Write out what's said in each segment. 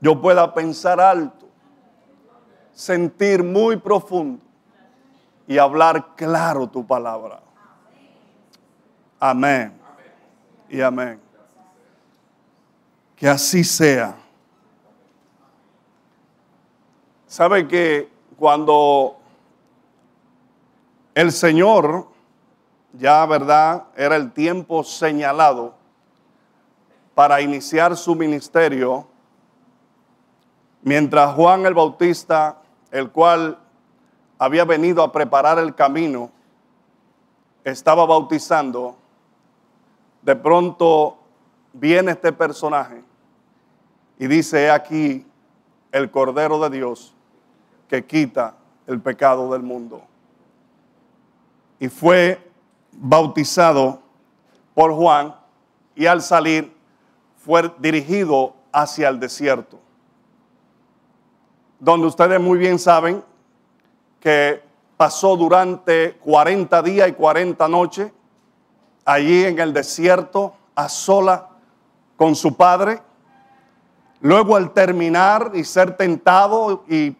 yo pueda pensar alto, sentir muy profundo y hablar claro tu palabra. Amén. Y amén. Que así sea. ¿Sabe que cuando el Señor, ya verdad, era el tiempo señalado para iniciar su ministerio, mientras Juan el Bautista, el cual había venido a preparar el camino, estaba bautizando, de pronto viene este personaje y dice, he aquí el Cordero de Dios que quita el pecado del mundo. Y fue bautizado por Juan y al salir fue dirigido hacia el desierto, donde ustedes muy bien saben que pasó durante 40 días y 40 noches allí en el desierto a sola con su padre. Luego al terminar y ser tentado y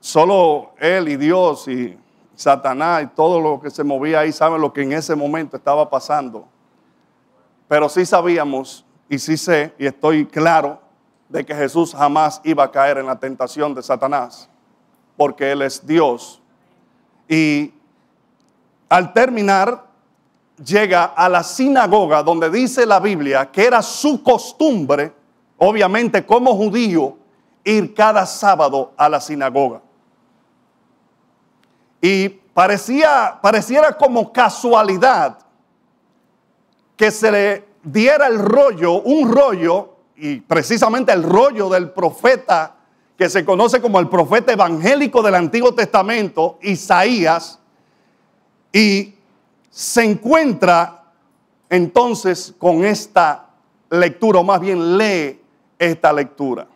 solo él y Dios y Satanás y todo lo que se movía ahí saben lo que en ese momento estaba pasando. Pero sí sabíamos y sí sé y estoy claro de que Jesús jamás iba a caer en la tentación de Satanás porque Él es Dios. Y al terminar, llega a la sinagoga donde dice la Biblia que era su costumbre, obviamente como judío, ir cada sábado a la sinagoga. Y parecía, pareciera como casualidad que se le diera el rollo, un rollo, y precisamente el rollo del profeta que se conoce como el profeta evangélico del Antiguo Testamento, Isaías, y se encuentra entonces con esta lectura, o más bien lee esta lectura.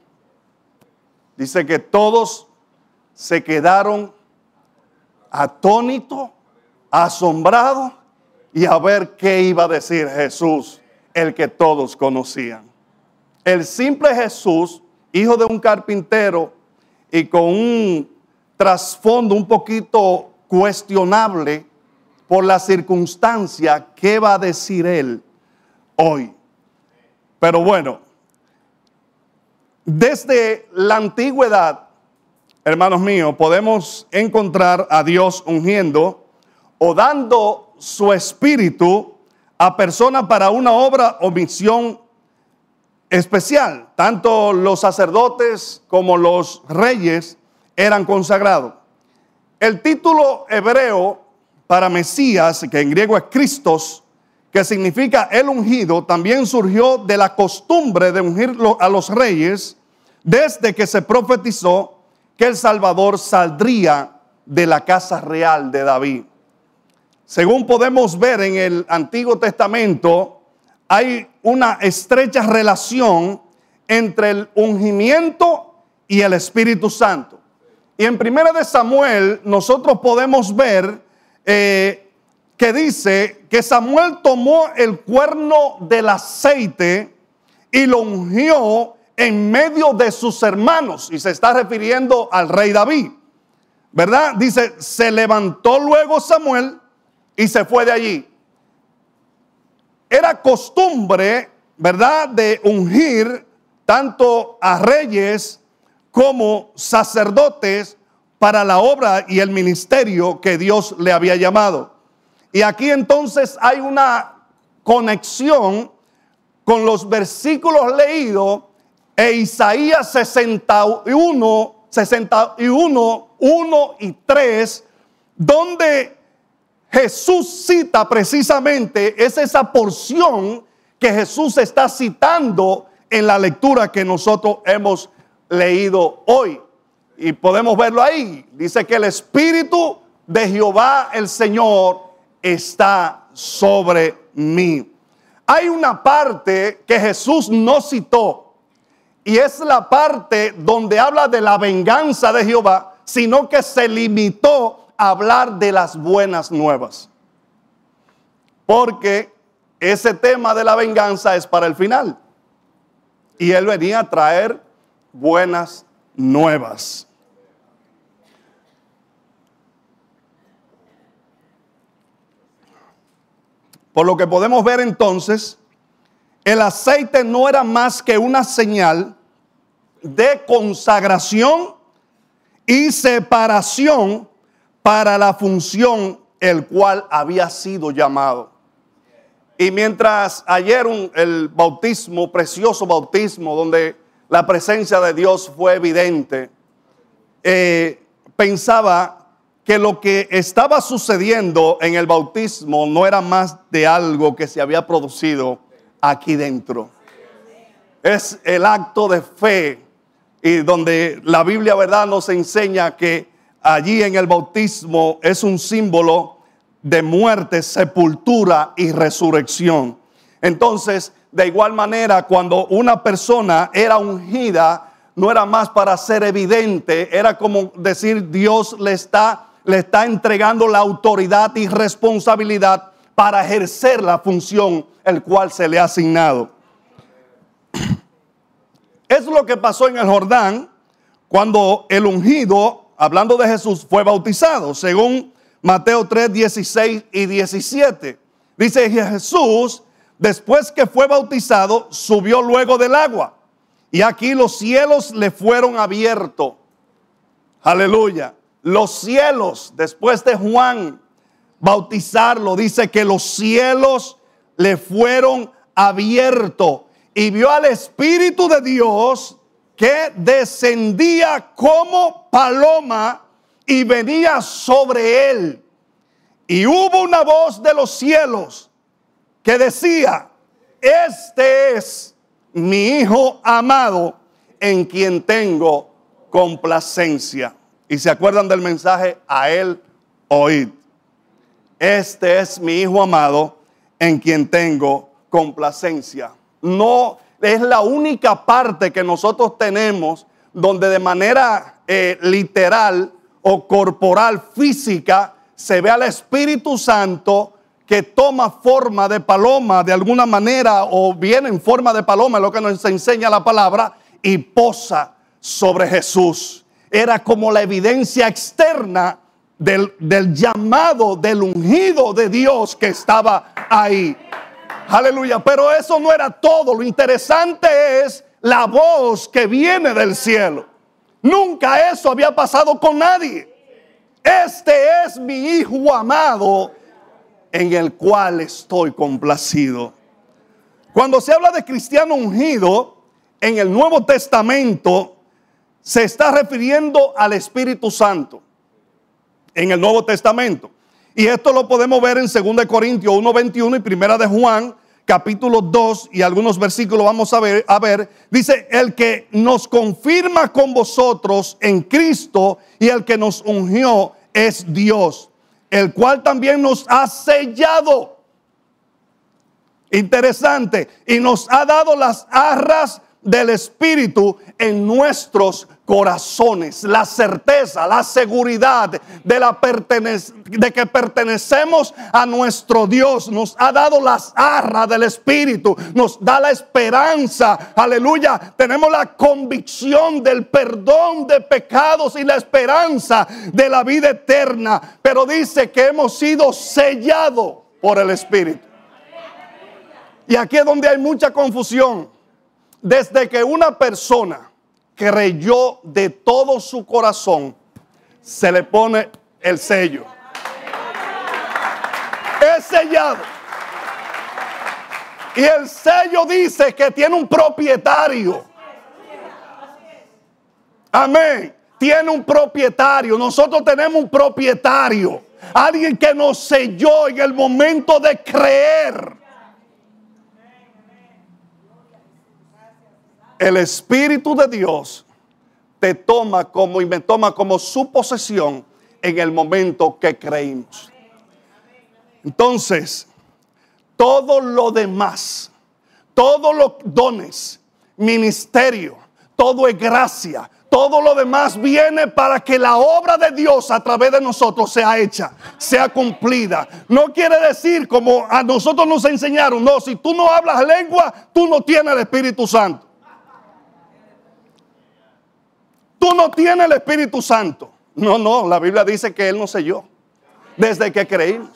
Dice que todos se quedaron atónitos, asombrados y a ver qué iba a decir Jesús, el que todos conocían. El simple Jesús hijo de un carpintero y con un trasfondo un poquito cuestionable por la circunstancia, ¿qué va a decir él hoy? Pero bueno, desde la antigüedad, hermanos míos, podemos encontrar a Dios ungiendo o dando su espíritu a personas para una obra o misión especial. Tanto los sacerdotes como los reyes eran consagrados. El título hebreo para Mesías, que en griego es Cristos, que significa el ungido, también surgió de la costumbre de ungir a los reyes desde que se profetizó que el Salvador saldría de la casa real de David. Según podemos ver en el Antiguo Testamento, hay una estrecha relación entre el ungimiento y el Espíritu Santo. Y en Primera de Samuel nosotros podemos ver eh, que dice que Samuel tomó el cuerno del aceite y lo ungió en medio de sus hermanos. Y se está refiriendo al rey David. ¿Verdad? Dice, se levantó luego Samuel y se fue de allí era costumbre, ¿verdad?, de ungir tanto a reyes como sacerdotes para la obra y el ministerio que Dios le había llamado. Y aquí entonces hay una conexión con los versículos leídos e Isaías 61, 61, 1 y 3, donde Jesús cita precisamente, es esa porción que Jesús está citando en la lectura que nosotros hemos leído hoy. Y podemos verlo ahí. Dice que el Espíritu de Jehová el Señor está sobre mí. Hay una parte que Jesús no citó y es la parte donde habla de la venganza de Jehová, sino que se limitó hablar de las buenas nuevas. Porque ese tema de la venganza es para el final. Y él venía a traer buenas nuevas. Por lo que podemos ver entonces, el aceite no era más que una señal de consagración y separación para la función el cual había sido llamado. Y mientras ayer el bautismo, precioso bautismo, donde la presencia de Dios fue evidente, eh, pensaba que lo que estaba sucediendo en el bautismo no era más de algo que se había producido aquí dentro. Es el acto de fe y donde la Biblia, ¿verdad?, nos enseña que allí en el bautismo es un símbolo de muerte, sepultura y resurrección. Entonces, de igual manera, cuando una persona era ungida, no era más para ser evidente, era como decir Dios le está, le está entregando la autoridad y responsabilidad para ejercer la función el cual se le ha asignado. Es lo que pasó en el Jordán cuando el ungido, hablando de Jesús, fue bautizado, según Mateo 3, 16 y 17. Dice Jesús, después que fue bautizado, subió luego del agua. Y aquí los cielos le fueron abiertos. Aleluya. Los cielos, después de Juan bautizarlo, dice que los cielos le fueron abiertos y vio al Espíritu de Dios que descendía como paloma y venía sobre él. Y hubo una voz de los cielos que decía, este es mi Hijo amado en quien tengo complacencia. Y se acuerdan del mensaje, a él oíd. Este es mi Hijo amado en quien tengo complacencia no es la única parte que nosotros tenemos donde de manera eh, literal o corporal, física, se ve al Espíritu Santo que toma forma de paloma de alguna manera o viene en forma de paloma, lo que nos enseña la palabra, y posa sobre Jesús. Era como la evidencia externa del, del llamado, del ungido de Dios que estaba ahí. Aleluya. Pero eso no era todo. Lo interesante es la voz que viene del cielo. Nunca eso había pasado con nadie. Este es mi Hijo amado en el cual estoy complacido. Cuando se habla de cristiano ungido en el Nuevo Testamento, se está refiriendo al Espíritu Santo. En el Nuevo Testamento. Y esto lo podemos ver en 2 Corintios 1.21 y Primera de Juan, capítulo 2 y algunos versículos vamos a ver, a ver. Dice, el que nos confirma con vosotros en Cristo y el que nos ungió es Dios, el cual también nos ha sellado. Interesante. Y nos ha dado las arras del Espíritu en nuestros corazones, la certeza, la seguridad de, la de que pertenecemos a nuestro Dios. Nos ha dado las arras del Espíritu, nos da la esperanza. Aleluya. Tenemos la convicción del perdón de pecados y la esperanza de la vida eterna. Pero dice que hemos sido sellados por el Espíritu. Y aquí es donde hay mucha confusión. Desde que una persona creyó de todo su corazón, se le pone el sello. Es sellado. Y el sello dice que tiene un propietario. Amén. Tiene un propietario. Nosotros tenemos un propietario. Alguien que nos selló en el momento de creer. El Espíritu de Dios te toma como y me toma como su posesión en el momento que creímos. Entonces, todo lo demás, todos los dones, ministerio, todo es gracia, todo lo demás viene para que la obra de Dios a través de nosotros sea hecha, sea cumplida. No quiere decir como a nosotros nos enseñaron, no, si tú no hablas lengua, tú no tienes el Espíritu Santo. No tienes el Espíritu Santo. No, no, la Biblia dice que Él no selló desde que creímos.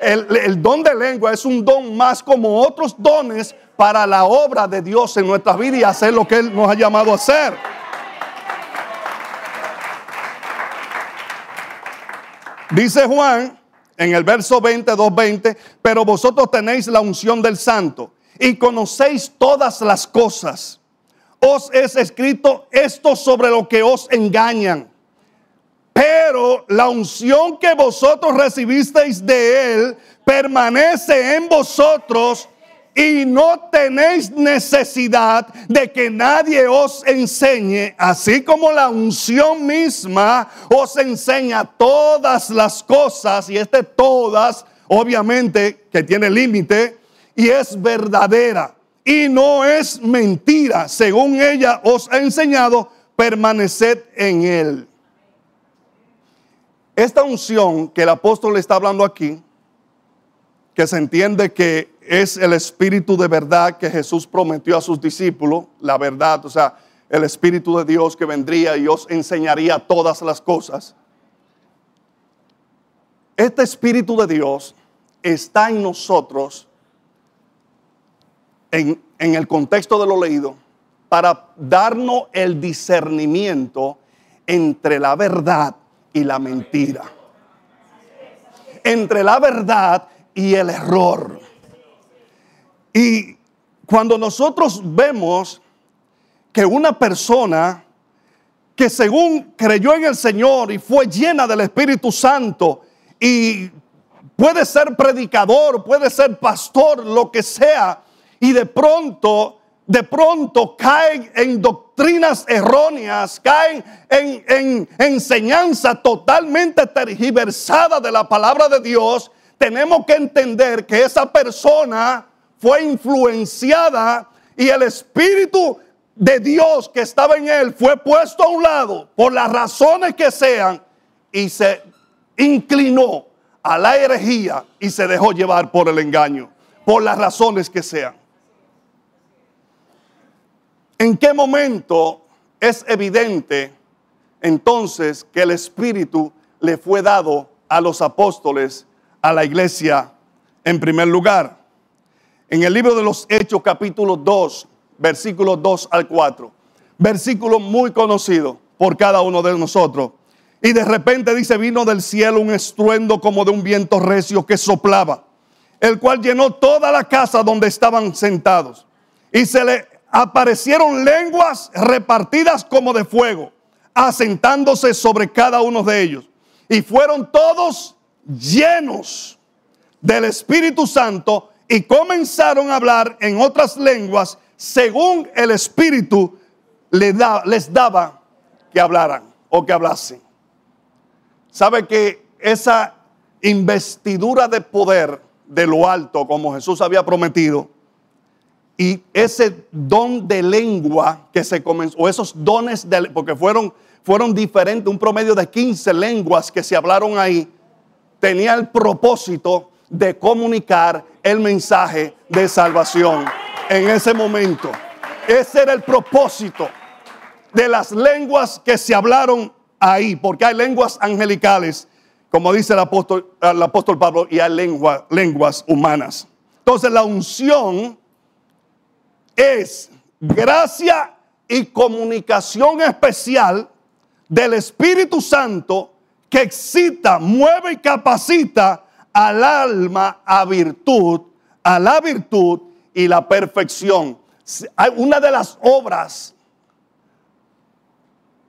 El, don de lengua es un don más como otros dones para la obra de Dios en nuestras vidas y hacer lo que Él nos ha llamado a hacer. Dice Juan en el verso 22, 20, pero vosotros tenéis la unción del santo y conocéis todas las cosas. Os es escrito esto sobre lo que os engañan. Pero la unción que vosotros recibisteis de él permanece en vosotros y no tenéis necesidad de que nadie os enseñe, así como la unción misma os enseña todas las cosas, y este todas, obviamente, que tiene límite, y es verdadera, y no es mentira, según ella os ha enseñado, permaneced en él. Esta unción que el apóstol está hablando aquí, que se entiende que es el Espíritu de verdad que Jesús prometió a sus discípulos, la verdad, o sea, el Espíritu de Dios que vendría y os enseñaría todas las cosas. Este Espíritu de Dios está en nosotros, en, el contexto de lo leído, para darnos el discernimiento entre la verdad y la mentira. Entre la verdad y el error. Y cuando nosotros vemos que una persona que según creyó en el Señor y fue llena del Espíritu Santo y puede ser predicador, puede ser pastor, lo que sea, y de pronto, de pronto caen en doctrinas erróneas, caen en, en enseñanza totalmente tergiversada de la palabra de Dios, tenemos que entender que esa persona fue influenciada y el Espíritu de Dios que estaba en él fue puesto a un lado por las razones que sean y se inclinó a la herejía y se dejó llevar por el engaño, por las razones que sean. ¿En qué momento es evidente entonces que el Espíritu le fue dado a los apóstoles, a la iglesia en primer lugar? en el libro de los Hechos capítulo 2, versículos 2 al 4. Versículo muy conocido por cada uno de nosotros. Y de repente dice, vino del cielo un estruendo como de un viento recio que soplaba, el cual llenó toda la casa donde estaban sentados. Y se le aparecieron lenguas repartidas como de fuego, asentándose sobre cada uno de ellos. Y fueron todos llenos del Espíritu Santo y comenzaron a hablar en otras lenguas según el Espíritu les, daba que hablaran o que hablasen. ¿Sabe que esa investidura de poder de lo alto, como Jesús había prometido, y ese don de lengua que se comenzó, o esos dones, de, porque fueron, fueron diferentes, un promedio de 15 lenguas que se hablaron ahí, tenía el propósito de comunicar el mensaje de salvación en ese momento. Ese era el propósito de las lenguas que se hablaron ahí, porque hay lenguas angelicales, como dice el apóstol, el apóstol Pablo, y hay lenguas humanas. Entonces la unción es gracia y comunicación especial del Espíritu Santo que excita, mueve y capacita al alma a virtud, a la virtud y la perfección. Una de las obras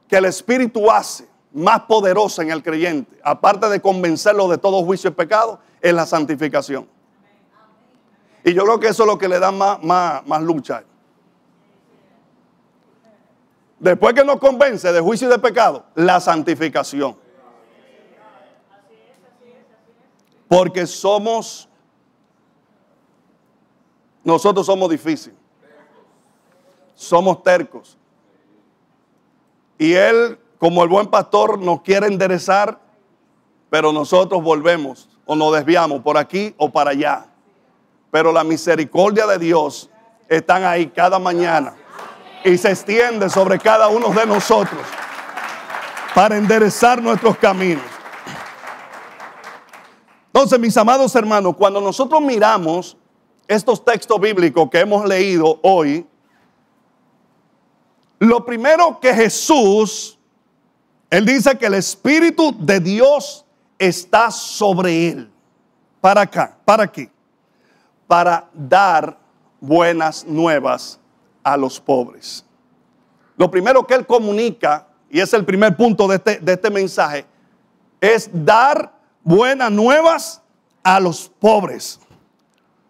que el Espíritu hace más poderosa en el creyente, aparte de convencerlo de todo juicio y pecado, es la santificación. Y yo creo que eso es lo que le da más, más, más lucha. Después que nos convence de juicio y de pecado, la santificación. Porque somos, nosotros somos difíciles. Somos tercos. Y Él, como el buen pastor, nos quiere enderezar, pero nosotros volvemos o nos desviamos por aquí o para allá. Pero la misericordia de Dios están ahí cada mañana y se extiende sobre cada uno de nosotros. para enderezar nuestros caminos. Entonces, mis amados hermanos, cuando nosotros miramos estos textos bíblicos que hemos leído hoy, lo primero que Jesús, Él dice que el Espíritu de Dios está sobre Él. ¿Para acá? ¿Para qué? Para dar buenas nuevas a los pobres. Lo primero que Él comunica, y es el primer punto de este, de este mensaje, es dar buenas nuevas a los pobres.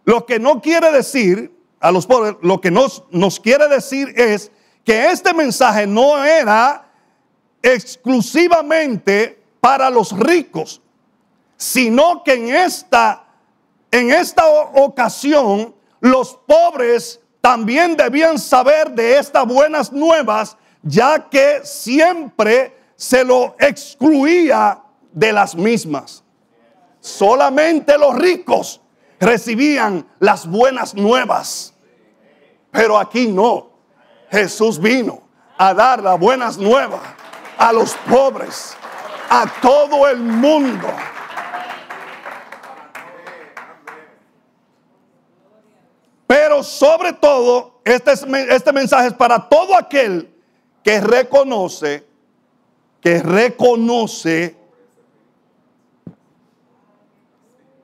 Lo que no quiere decir a los pobres, lo que nos, nos quiere decir es que este mensaje no era exclusivamente para los ricos, sino que en esta, en esta ocasión los pobres también debían saber de estas buenas nuevas, ya que siempre se lo excluía de las mismas. Solamente los ricos recibían las buenas nuevas. Pero aquí no. Jesús vino a dar las buenas nuevas a los pobres, a todo el mundo. Pero sobre todo, este, este mensaje es para todo aquel que reconoce, que reconoce,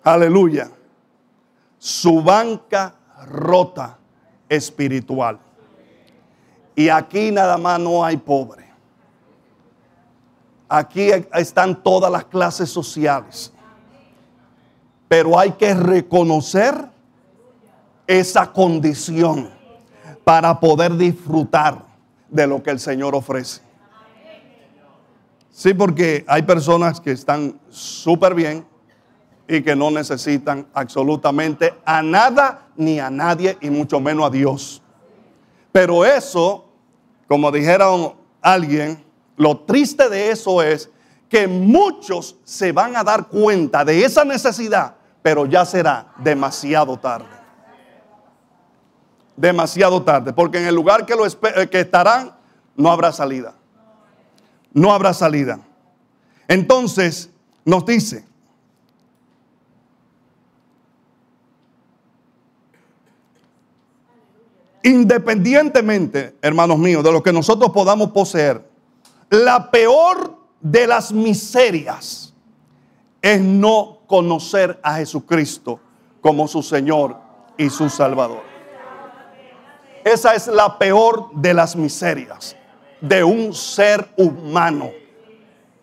aleluya, su banca rota espiritual. Y aquí nada más no hay pobre. Aquí están todas las clases sociales. Pero hay que reconocer esa condición para poder disfrutar de lo que el Señor ofrece. Sí, porque hay personas que están súper bien y que no necesitan absolutamente a nada ni a nadie y mucho menos a Dios. Pero eso, como dijeron alguien, lo triste de eso es que muchos se van a dar cuenta de esa necesidad, pero ya será demasiado tarde. Demasiado tarde, porque en el lugar que, lo eh, que estarán no habrá salida. No habrá salida. Entonces nos dice, independientemente, hermanos míos, de lo que nosotros podamos poseer, la peor de las miserias es no conocer a Jesucristo como su Señor y su Salvador. Esa es la peor de las miserias de un ser humano.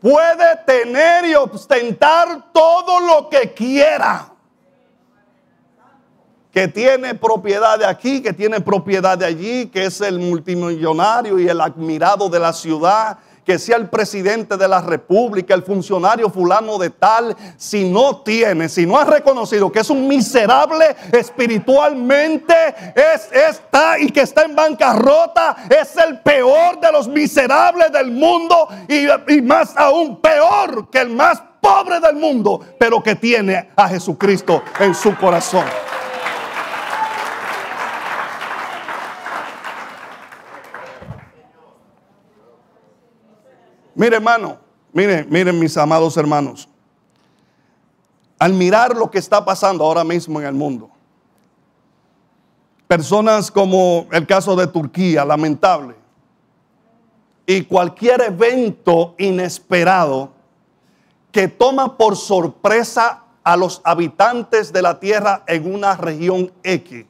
Puede tener y ostentar todo lo que quiera que tiene propiedad de aquí, que tiene propiedad de allí, que es el multimillonario y el admirado de la ciudad, que sea el presidente de la república, el funcionario fulano de tal, si no tiene, si no ha reconocido que es un miserable espiritualmente, es, está y que está en bancarrota, es el peor de los miserables del mundo y, y más aún peor que el más pobre del mundo, pero que tiene a Jesucristo en su corazón. Mire, hermano, miren, miren mis amados hermanos. Al mirar lo que está pasando ahora mismo en el mundo, personas como el caso de Turquía, lamentable, y cualquier evento inesperado que toma por sorpresa a los habitantes de la tierra en una región X,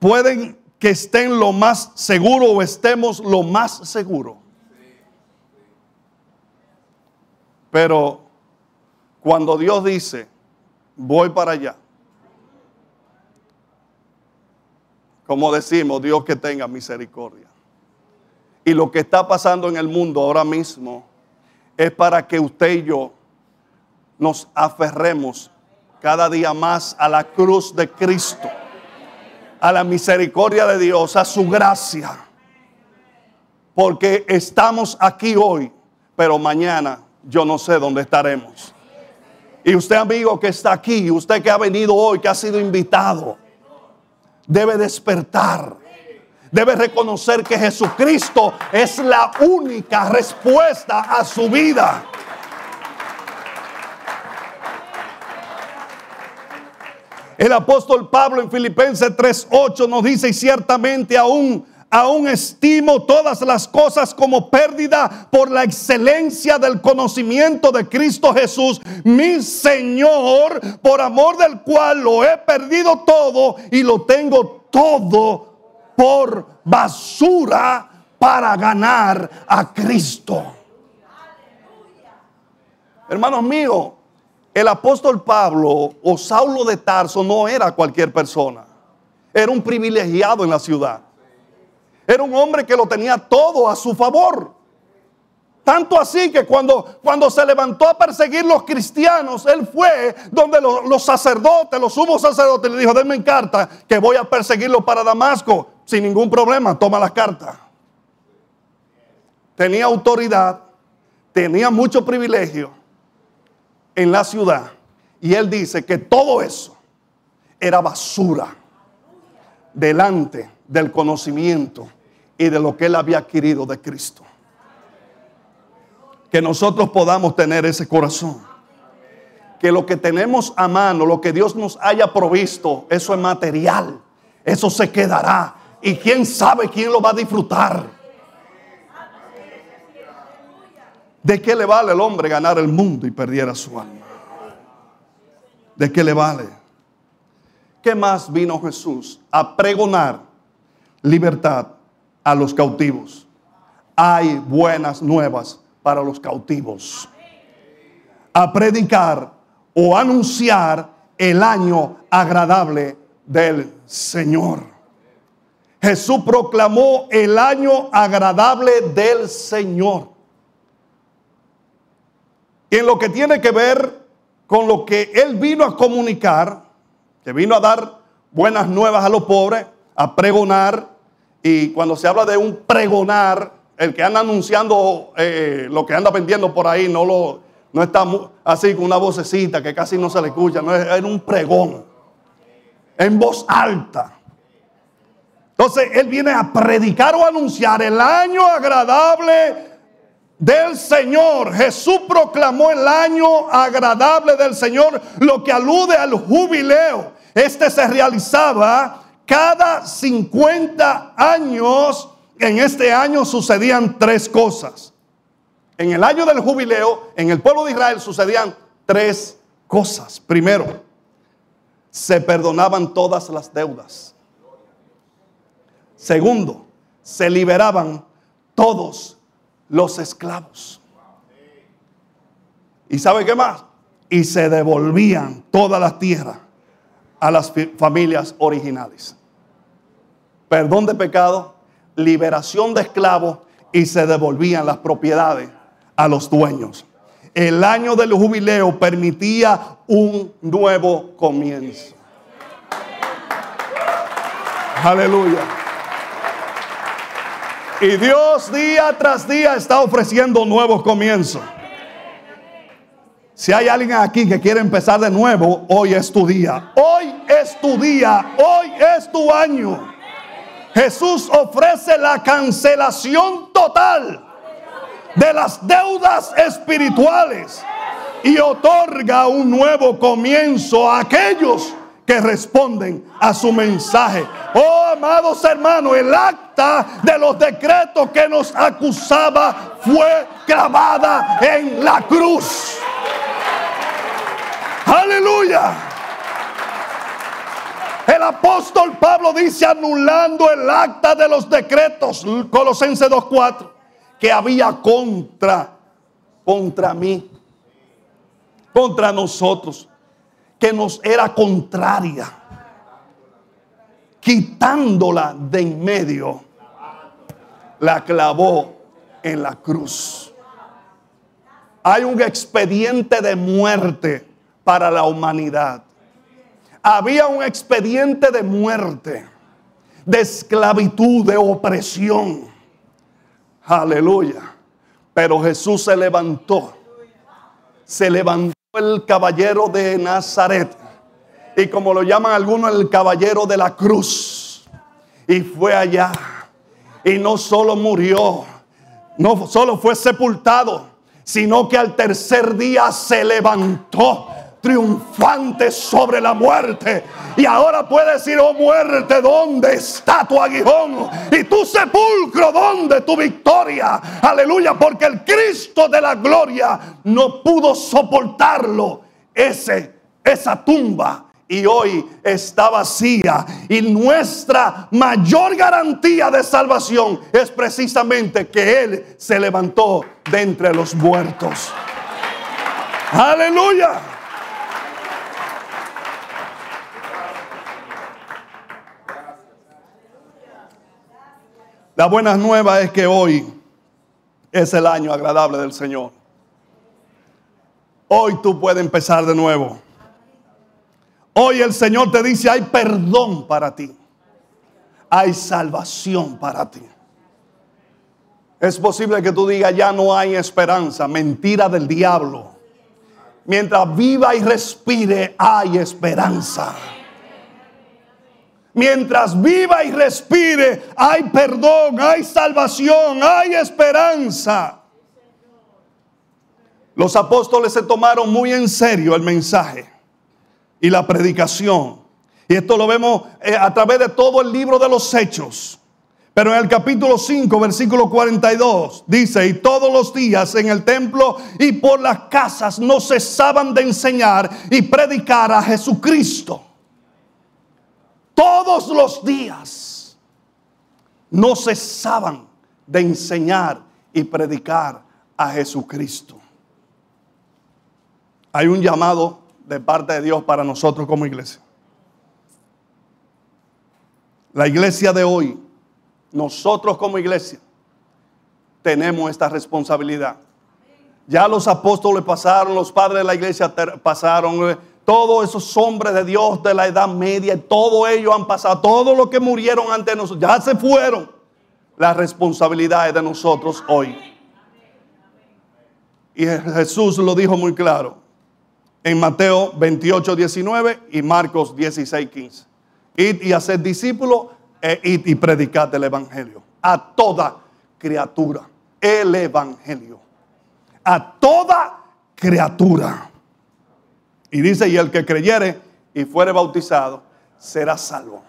pueden que estén lo más seguro o estemos lo más seguro. Pero cuando Dios dice, voy para allá, como decimos, Dios que tenga misericordia. Y lo que está pasando en el mundo ahora mismo es para que usted y yo nos aferremos cada día más a la cruz de Cristo a la misericordia de Dios, a su gracia. Porque estamos aquí hoy, pero mañana yo no sé dónde estaremos. Y usted amigo que está aquí, usted que ha venido hoy, que ha sido invitado, debe despertar, debe reconocer que Jesucristo es la única respuesta a su vida. El apóstol Pablo en Filipenses 3:8 nos dice, y ciertamente aún, aún estimo todas las cosas como pérdida por la excelencia del conocimiento de Cristo Jesús, mi Señor, por amor del cual lo he perdido todo y lo tengo todo por basura para ganar a Cristo. Hermanos míos, el apóstol Pablo o Saulo de Tarso no era cualquier persona. Era un privilegiado en la ciudad. Era un hombre que lo tenía todo a su favor. Tanto así que cuando, cuando se levantó a perseguir los cristianos, él fue donde los, los sacerdotes, los sumos sacerdotes, le dijo, denme carta que voy a perseguirlo para Damasco. Sin ningún problema, toma las cartas. Tenía autoridad, tenía mucho privilegio en la ciudad. Y él dice que todo eso era basura delante del conocimiento y de lo que él había adquirido de Cristo. Que nosotros podamos tener ese corazón. Que lo que tenemos a mano, lo que Dios nos haya provisto, eso es material. Eso se quedará. Y quién sabe quién lo va a disfrutar. ¿De qué le vale el hombre ganar el mundo y perdiera su alma? ¿De qué le vale? ¿Qué más vino Jesús? A pregonar libertad a los cautivos. Hay buenas nuevas para los cautivos. A predicar o anunciar el año agradable del Señor. Jesús proclamó el año agradable del Señor en lo que tiene que ver con lo que Él vino a comunicar, que vino a dar buenas nuevas a los pobres, a pregonar, y cuando se habla de un pregonar, el que anda anunciando eh, lo que anda vendiendo por ahí no, lo, no está así con una vocecita que casi no se le escucha, no un pregón, en voz alta. Entonces Él viene a predicar o anunciar el año agradable del Señor. Jesús proclamó el año agradable del Señor, lo que alude al jubileo. Este se realizaba cada 50 años. En este año sucedían tres cosas. En el año del jubileo, en el pueblo de Israel sucedían tres cosas. Primero, se perdonaban todas las deudas. Segundo, se liberaban todos los esclavos. ¿Y sabe qué más? Y se devolvían toda la tierra a las familias originales. Perdón de pecado, liberación de esclavos y se devolvían las propiedades a los dueños. El año del jubileo permitía un nuevo comienzo. Aleluya. Y Dios día tras día está ofreciendo nuevos comienzos. Si hay alguien aquí que quiere empezar de nuevo, hoy es tu día. Hoy es tu día. Hoy es tu año. Jesús ofrece la cancelación total de las deudas espirituales y otorga un nuevo comienzo a aquellos que responden a su mensaje. Oh, amados hermanos, el acta de los decretos que nos acusaba fue grabada en la cruz. Aleluya. El apóstol Pablo dice anulando el acta de los decretos, Colosenses 2.4, que había contra, contra mí, contra nosotros que nos era contraria, quitándola de en medio, la clavó en la cruz. Hay un expediente de muerte para la humanidad. Había un expediente de muerte, de esclavitud, de opresión. Aleluya. Pero Jesús se levantó. Se levantó el caballero de Nazaret. Y como lo llaman algunos, el caballero de la cruz. Y fue allá Y no solo murió, no solo fue sepultado, sino que al tercer día se levantó triunfante sobre la muerte. Y ahora puede decir, oh muerte, ¿dónde está tu aguijón? Y tu sepulcro, ¿dónde tu victoria? Aleluya, porque el Cristo de la gloria no pudo soportarlo. Ese, esa tumba y hoy está vacía. Y nuestra mayor garantía de salvación es precisamente que Él se levantó de entre los muertos. Aleluya. La buena nueva es que hoy es el año agradable del Señor. Hoy tú puedes empezar de nuevo. Hoy el Señor te dice, hay perdón para ti. Hay salvación para ti. Es posible que tú digas, ya no hay esperanza. Mentira del diablo. Mientras viva y respire, hay esperanza. Mientras viva y respire, hay perdón, hay salvación, hay esperanza. Los apóstoles se tomaron muy en serio el mensaje y la predicación. Y esto lo vemos eh, a través de todo el libro de los hechos. Pero en el capítulo 5, versículo 42, dice, y todos los días en el templo y por las casas no cesaban de enseñar y predicar a Jesucristo todos los días no cesaban de enseñar y predicar a Jesucristo. Hay un llamado de parte de Dios para nosotros como iglesia. La iglesia de hoy, nosotros como iglesia, tenemos esta responsabilidad. Ya los apóstoles pasaron, los padres de la iglesia pasaron, todos esos hombres de Dios de la Edad Media, todo ellos han pasado, todo lo que murieron ante nosotros, ya se fueron. La responsabilidad es de nosotros hoy. Y Jesús lo dijo muy claro en Mateo 28, 19 y Marcos 16, 15. Id y hacer discípulos e id y predicad el Evangelio a toda criatura. El Evangelio. A toda criatura. Y dice, y el que creyere y fuere bautizado será salvo.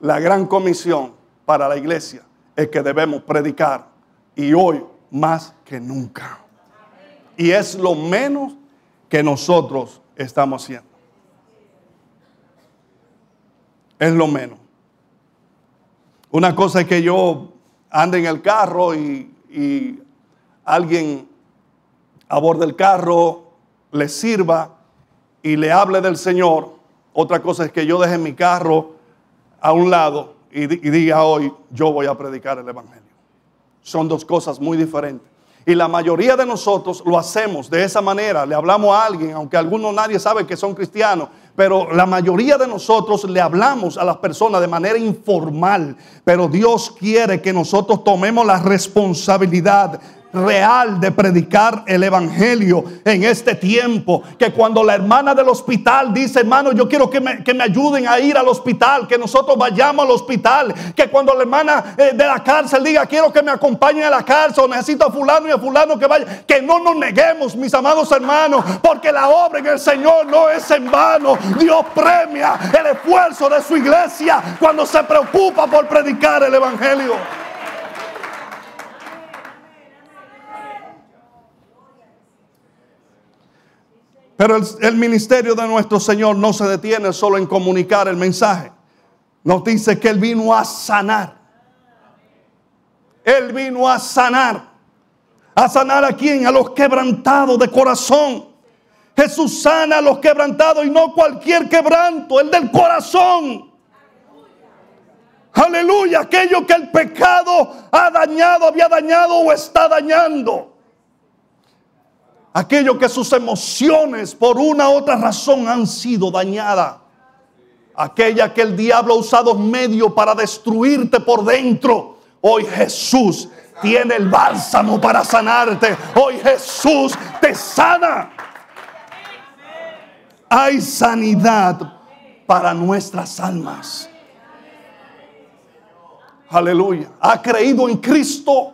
La gran comisión para la iglesia es que debemos predicar y hoy más que nunca. Y es lo menos que nosotros estamos haciendo. Es lo menos. Una cosa es que yo ande en el carro y, y alguien aborde el carro le sirva y le hable del Señor. Otra cosa es que yo deje mi carro a un lado y, diga hoy, yo voy a predicar el Evangelio. Son dos cosas muy diferentes. Y la mayoría de nosotros lo hacemos de esa manera. Le hablamos a alguien, aunque algunos nadie sabe que son cristianos, pero la mayoría de nosotros le hablamos a las personas de manera informal. Pero Dios quiere que nosotros tomemos la responsabilidad real de predicar el Evangelio en este tiempo. Que cuando la hermana del hospital dice, hermano, yo quiero que me, que me ayuden a ir al hospital, que nosotros vayamos al hospital. Que cuando la hermana eh, de la cárcel diga, quiero que me acompañen a la cárcel, o necesito a fulano y a fulano que vaya. Que no nos neguemos, mis amados hermanos, porque la obra en el Señor no es en vano. Dios premia el esfuerzo de su iglesia cuando se preocupa por predicar el Evangelio. Pero el, ministerio de nuestro Señor no se detiene solo en comunicar el mensaje. Nos dice que Él vino a sanar. Él vino a sanar. ¿A sanar a quién? A los quebrantados de corazón. Jesús sana a los quebrantados y no cualquier quebranto, el del corazón. Aleluya, aquello que el pecado ha dañado, había dañado o está dañando aquello que sus emociones por una u otra razón han sido dañadas. Aquella que el diablo ha usado medio para destruirte por dentro. Hoy Jesús tiene el bálsamo para sanarte. Hoy Jesús te sana. Hay sanidad para nuestras almas. aleluya, ha creído en Cristo,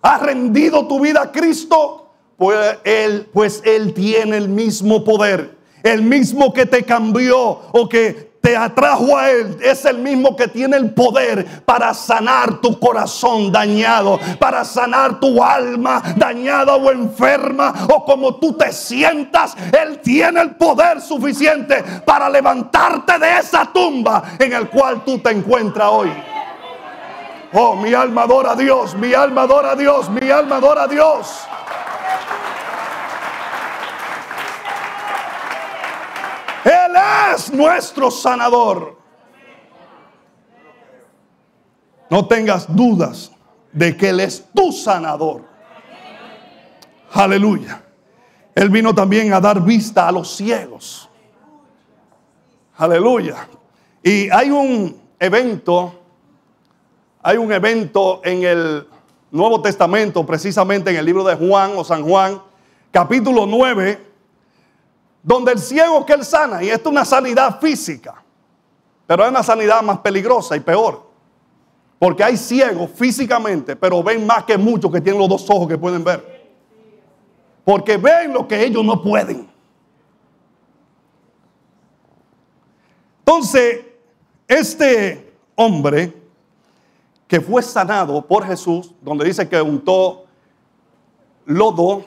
ha rendido tu vida a Cristo, pues él, pues él tiene el mismo poder, el mismo que te cambió o que te atrajo a Él, es el mismo que tiene el poder para sanar tu corazón dañado, para sanar tu alma dañada o enferma, o como tú te sientas, Él tiene el poder suficiente para levantarte de esa tumba en el cual tú te encuentras hoy. Oh, mi alma adora a Dios, mi alma adora a Dios, mi alma adora a Dios. Él es nuestro sanador. No tengas dudas de que Él es tu sanador. Aleluya. Él vino también a dar vista a los ciegos. Aleluya. Y hay un evento, hay un evento en el Nuevo Testamento, precisamente en el libro de Juan o San Juan, capítulo 9 donde el ciego que él sana, y esto es una sanidad física, pero es una sanidad más peligrosa y peor. Porque hay ciegos físicamente, pero ven más que muchos que tienen los dos ojos que pueden ver. Porque ven lo que ellos no pueden. Entonces, este hombre que fue sanado por Jesús, donde dice que untó lodo,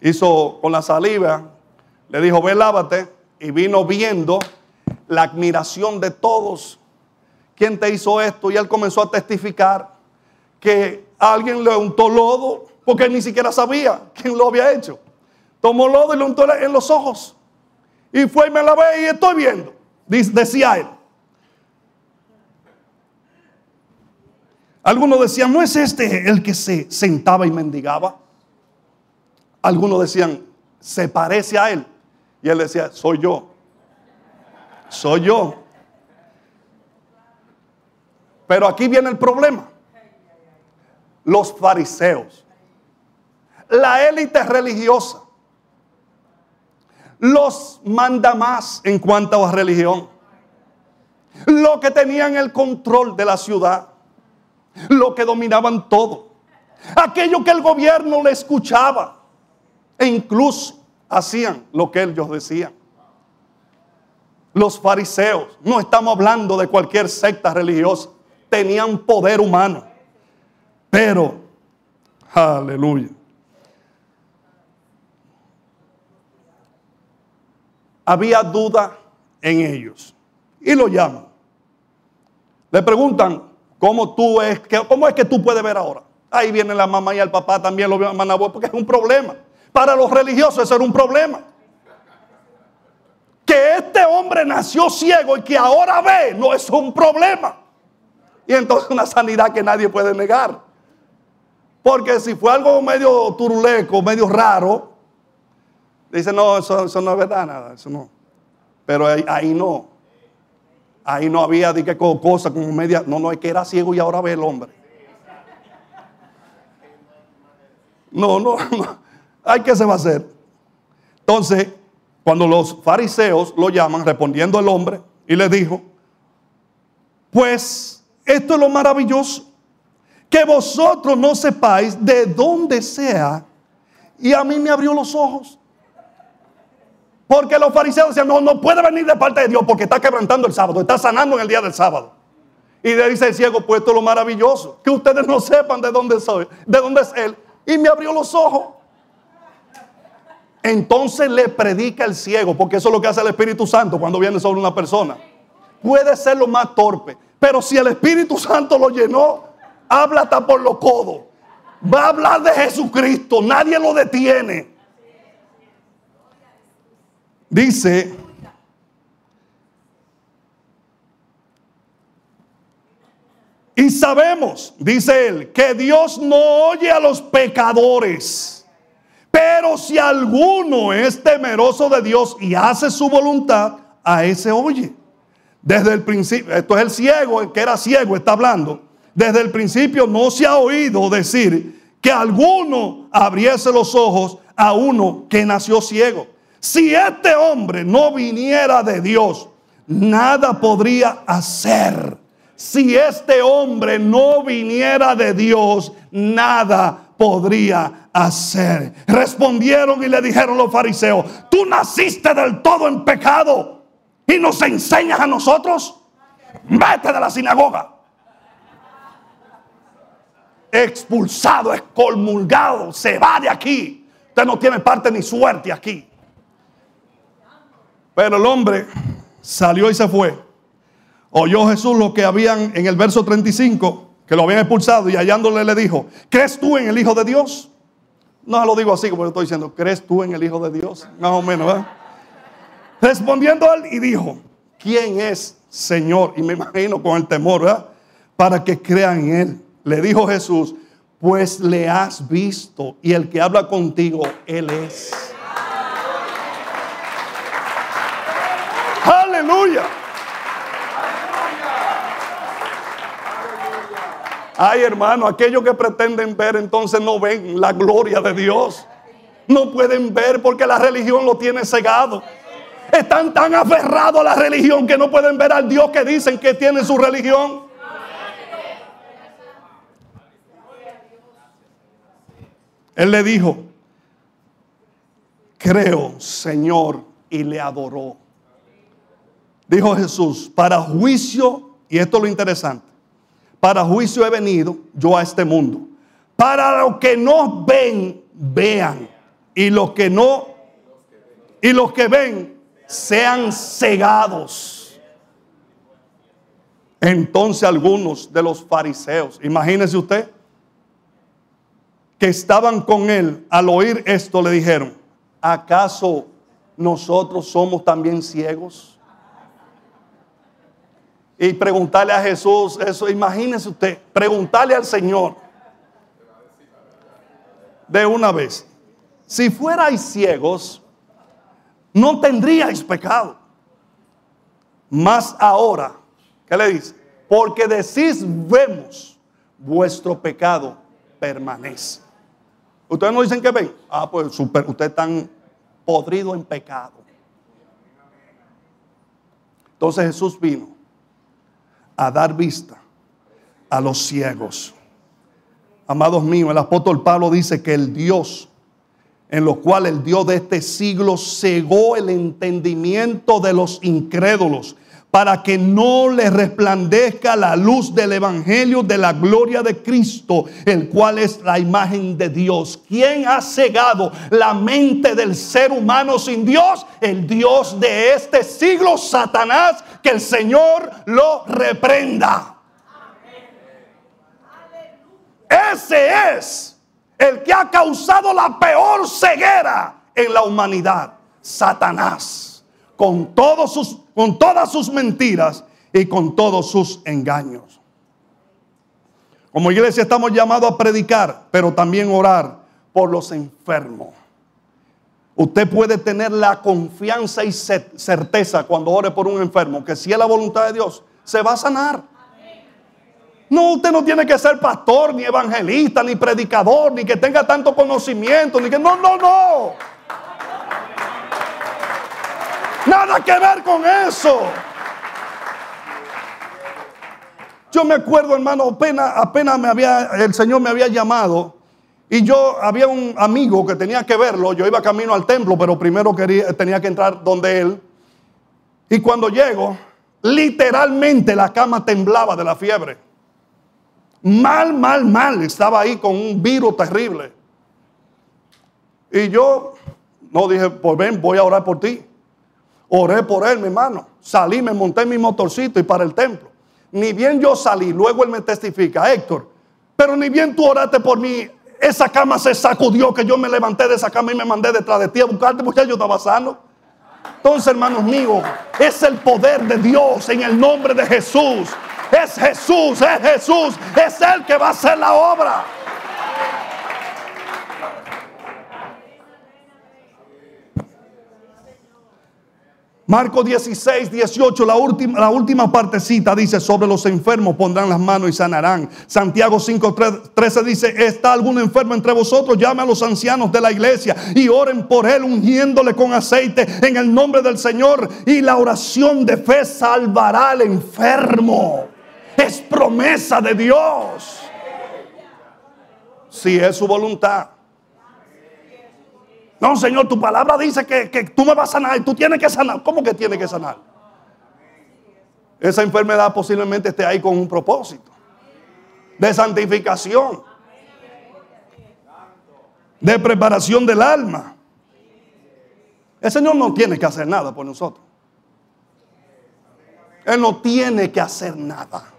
hizo con la saliva le dijo, ve, lávate. Y vino viendo la admiración de todos. ¿Quién te hizo esto? Y él comenzó a testificar que alguien le untó lodo porque él ni siquiera sabía quién lo había hecho. Tomó lodo y lo untó en los ojos. Y fue y me lavé y estoy viendo. Decía él. Algunos decían, ¿no es este el que se sentaba y mendigaba? Algunos decían, se parece a él. Y él decía, soy yo. Soy yo. Pero aquí viene el problema. Los fariseos, la élite religiosa, los manda más en cuanto a religión, lo que tenían el control de la ciudad, lo que dominaban todo, aquello que el gobierno le escuchaba e incluso hacían lo que ellos decían. Los fariseos, no estamos hablando de cualquier secta religiosa, tenían poder humano. Pero, aleluya. Había duda en ellos. Y lo llaman. Le preguntan, ¿cómo, tú es, ¿cómo es que tú puedes ver ahora? Ahí viene la mamá y el papá también lo vio a porque es un problema. Para los religiosos eso era un problema. Que este hombre nació ciego y que ahora ve no es un problema. Y entonces una sanidad que nadie puede negar. Porque si fue algo medio turuleco, medio raro, dice, no, eso, no es verdad, nada, eso no. Pero ahí, no. Ahí no había de qué cosa como media. No, no, es que era ciego y ahora ve el hombre. No, no, no. Ay, ¿qué se va a hacer? Entonces, cuando los fariseos lo llaman, respondiendo el hombre, y le dijo, pues esto es lo maravilloso, que vosotros no sepáis de dónde sea, y a mí me abrió los ojos. Porque los fariseos decían, no, no puede venir de parte de Dios porque está quebrantando el sábado, está sanando en el día del sábado. Y le dice el ciego, pues esto es lo maravilloso, que ustedes no sepan de dónde soy, de dónde es Él. Y me abrió los ojos. Entonces le predica el ciego, porque eso es lo que hace el Espíritu Santo cuando viene sobre una persona. Puede ser lo más torpe, pero si el Espíritu Santo lo llenó, habla hasta por los codos. Va a hablar de Jesucristo, nadie lo detiene. Dice, y sabemos, dice él, que Dios no oye a los pecadores pero si alguno es temeroso de Dios y hace su voluntad, a ese oye. Desde el principio, esto es el ciego, el que era ciego está hablando. Desde el principio no se ha oído decir que alguno abriese los ojos a uno que nació ciego. Si este hombre no viniera de Dios, nada podría hacer. si este hombre no viniera de Dios, nada podría hacer. Respondieron y le dijeron los fariseos, tú naciste del todo en pecado y nos enseñas a nosotros. Vete de la sinagoga. Expulsado, excomulgado, se va de aquí. Usted no tiene parte ni suerte aquí. Pero el hombre salió y se fue. Oyó Jesús lo que habían en el verso 35, que lo habían expulsado y hallándole le dijo, ¿crees tú en el Hijo de Dios? No lo digo así como lo estoy diciendo, ¿crees tú en el Hijo de Dios? Más o menos, ¿verdad? Respondiendo él y dijo, ¿quién es Señor? Y me imagino con el temor, ¿verdad? Para que crean en él. Le dijo Jesús, pues le has visto y el que habla contigo, él es. Aleluya. Ay, hermano, aquellos que pretenden ver entonces no ven la gloria de Dios. No pueden ver porque la religión lo tiene cegado. Están tan aferrados a la religión que no pueden ver al Dios que dicen que tiene su religión. Él le dijo, creo, Señor, y le adoró. Dijo Jesús, para juicio, y esto es lo interesante, para juicio he venido yo a este mundo. Para los que no ven, vean. Y los que no, y los que ven, sean cegados. Entonces algunos de los fariseos, imagínese usted, que estaban con él, al oír esto le dijeron, ¿acaso nosotros somos también ciegos? Y preguntarle a Jesús eso. Imagínese usted, preguntarle al Señor de una vez. Si fuerais ciegos, no tendríais pecado. Más ahora, ¿qué le dice? Porque decís, vemos, vuestro pecado permanece. Ustedes no dicen que ven. Ah, pues super, usted tan podrido en pecado. Entonces Jesús vino a dar vista a los ciegos. Amados míos, el apóstol Pablo dice que el Dios, en lo cual el Dios de este siglo cegó el entendimiento de los incrédulos para que no le resplandezca la luz del Evangelio de la gloria de Cristo, el cual es la imagen de Dios. ¿Quién ha cegado la mente del ser humano sin Dios? El Dios de este siglo, Satanás, que el Señor lo reprenda. Ese es el que ha causado la peor ceguera en la humanidad, Satanás con, todos sus, con todas sus mentiras y con todos sus engaños. Como iglesia estamos llamados a predicar, pero también orar por los enfermos. Usted puede tener la confianza y certeza cuando ore por un enfermo que si es la voluntad de Dios, se va a sanar. No, usted no tiene que ser pastor, ni evangelista, ni predicador, ni que tenga tanto conocimiento, ni que no, no, no. Nada que ver con eso. Yo me acuerdo, hermano, apenas, apenas me había, el Señor me había llamado y yo había un amigo que tenía que verlo. Yo iba camino al templo, pero primero quería, tenía que entrar donde él. Y cuando llego, literalmente la cama temblaba de la fiebre. Mal, mal, mal. Estaba ahí con un virus terrible. Y yo no dije, pues ven, voy a orar por ti. Oré por él, mi hermano. Salí, me monté en mi motorcito y para el templo. Ni bien yo salí, luego él me testifica, Héctor, pero ni bien tú oraste por mí, esa cama se sacudió que yo me levanté de esa cama y me mandé detrás de ti a buscarte porque yo estaba sano. Entonces, hermanos míos, es el poder de Dios en el nombre de Jesús. Es Jesús, es Jesús, es Él que va a hacer la obra. Marcos 16, 18, la última, la última partecita dice, sobre los enfermos pondrán las manos y sanarán. Santiago 5, 13 dice, ¿está algún enfermo entre vosotros? Llame a los ancianos de la iglesia y oren por él, ungiéndole con aceite en el nombre del Señor. Y la oración de fe salvará al enfermo Es promesa de Dios. Si es su voluntad. No, Señor, tu palabra dice que, que tú me vas a sanar y tú tienes que sanar. ¿Cómo que tienes que sanar? Esa enfermedad posiblemente esté ahí con un propósito de santificación, de preparación del alma. El Señor no tiene que hacer nada por nosotros. Él no tiene que hacer nada.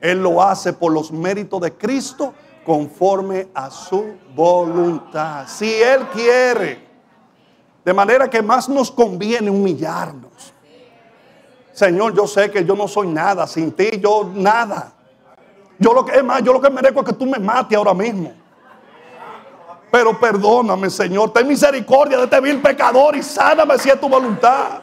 Él lo hace por los méritos de Cristo conforme a su voluntad. Si Él quiere. De manera que más nos conviene humillarnos. Señor, yo sé que yo no soy nada. Sin ti, yo nada. Yo lo que es más, yo lo que merezco es que tú me mates ahora mismo. Pero perdóname, Señor. Ten misericordia de este vil pecador y sáname si es tu voluntad.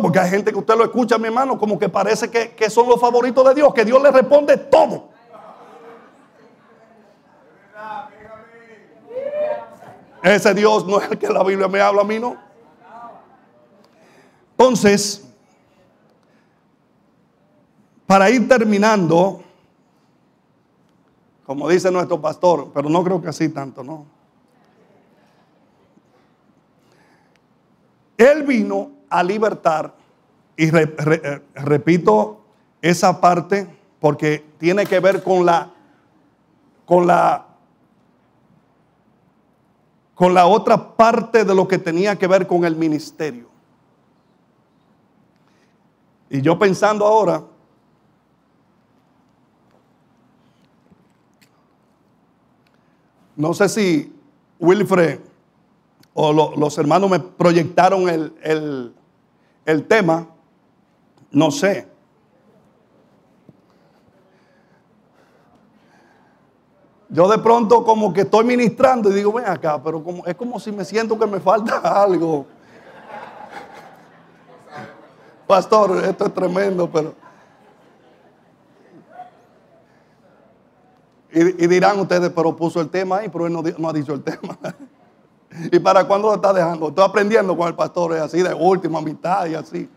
Porque hay gente que usted lo escucha, mi hermano, como que parece que, que son los favoritos de Dios, que Dios le responde todo. Ese Dios no es el que la Biblia me habla a mí, no. Entonces, para ir terminando, como dice nuestro pastor, pero no creo que así tanto, ¿no? Él vino a libertar, y eh, repito esa parte porque tiene que ver con la, con la, con la otra parte de lo que tenía que ver con el ministerio. Y yo pensando ahora, no sé si Wilfred o los hermanos me proyectaron el, el tema, no sé. Yo de pronto como que estoy ministrando y digo, ven acá, pero como, es como si me siento que me falta algo. Pastor, esto es tremendo, pero... Y, dirán ustedes, pero puso el tema ahí, pero él no, ha dicho el tema. ¿Y para cuándo lo está dejando? Estoy aprendiendo con el pastor, es así, de última mitad y así.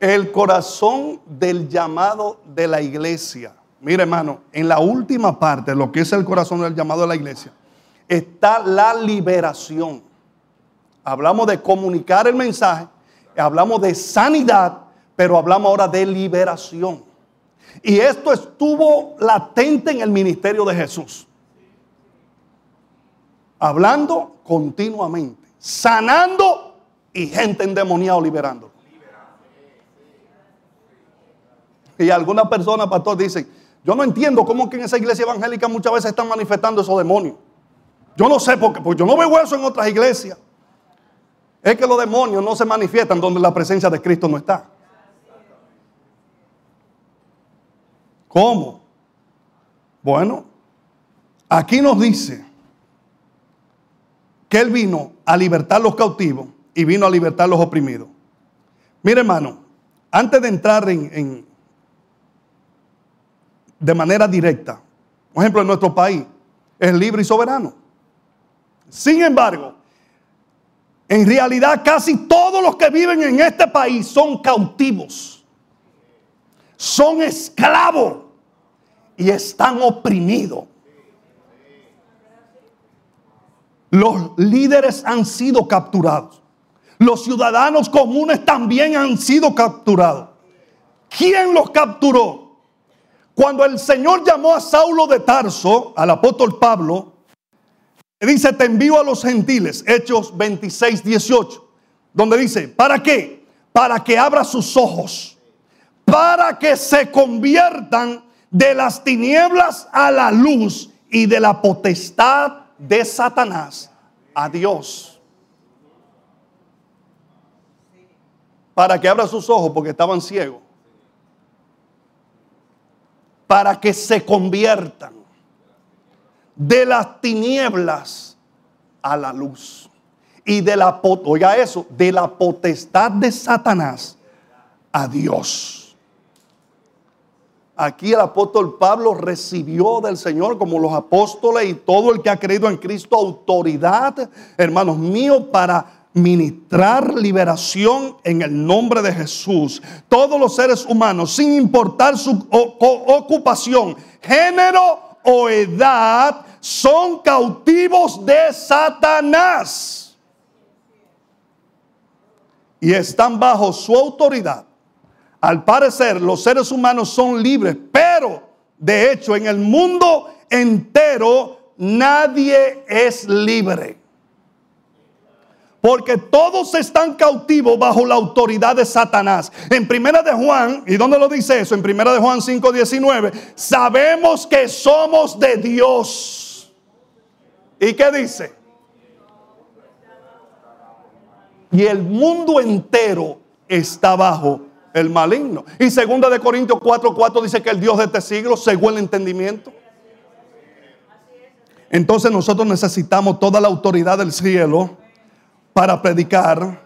El corazón del llamado de la iglesia. Mire, hermano, en la última parte, lo que es el corazón del llamado de la iglesia, está la liberación. Hablamos de comunicar el mensaje, hablamos de sanidad, pero hablamos ahora de liberación. Y esto estuvo latente en el ministerio de Jesús. Hablando continuamente, sanando y gente endemoniada liberando. Y algunas personas, pastor, dicen, yo no entiendo cómo que en esa iglesia evangélica muchas veces están manifestando esos demonios. Yo no sé por qué, porque yo no veo eso en otras iglesias es que los demonios no se manifiestan donde la presencia de Cristo no está. ¿Cómo? Bueno, aquí nos dice que Él vino a libertar los cautivos y vino a libertar los oprimidos. Mire hermano, antes de entrar en, en de manera directa, por ejemplo en nuestro país es libre y soberano. Sin embargo, en realidad casi todos los que viven en este país son cautivos, son esclavos y están oprimidos. Los líderes han sido capturados. Los ciudadanos comunes también han sido capturados. ¿Quién los capturó? Cuando el Señor llamó a Saulo de Tarso, al apóstol Pablo, Dice, te envío a los gentiles, Hechos 26, 18, donde dice, ¿para qué? Para que abra sus ojos, para que se conviertan de las tinieblas a la luz y de la potestad de Satanás a Dios. Para que abra sus ojos porque estaban ciegos. Para que se conviertan de las tinieblas a la luz. Y de la, oiga eso, de la potestad de Satanás a Dios. Aquí el apóstol Pablo recibió del Señor, como los apóstoles y todo el que ha creído en Cristo, autoridad, hermanos míos, para ministrar liberación en el nombre de Jesús. Todos los seres humanos, sin importar su ocupación, género o edad, son cautivos de Satanás. Y están bajo su autoridad. Al parecer, los seres humanos son libres, pero de hecho en el mundo entero nadie es libre. Porque todos están cautivos bajo la autoridad de Satanás. En primera de Juan, ¿y dónde lo dice eso? En primera de Juan 5:19, sabemos que somos de Dios. ¿Y qué dice? Y el mundo entero está bajo el maligno. Y segunda de Corintios 4:4 4 dice que el Dios de este siglo según el entendimiento. Entonces nosotros necesitamos toda la autoridad del cielo para predicar.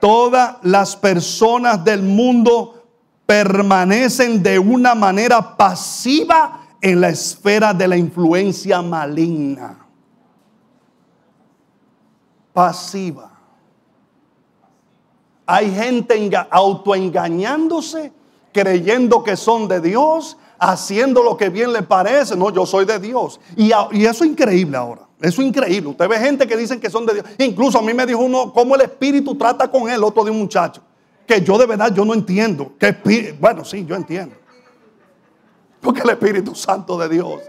Todas las personas del mundo permanecen de una manera pasiva en la esfera de la influencia maligna. Pasiva. Hay gente autoengañándose, creyendo que son de Dios, haciendo lo que bien le parece. No, yo soy de Dios. Y, eso es increíble ahora. Eso es increíble. Usted ve gente que dicen que son de Dios. Incluso a mí me dijo uno cómo el Espíritu trata con él, otro de un muchacho. Que yo de verdad yo no entiendo. Que, bueno, sí, yo entiendo. Porque el Espíritu Santo de Dios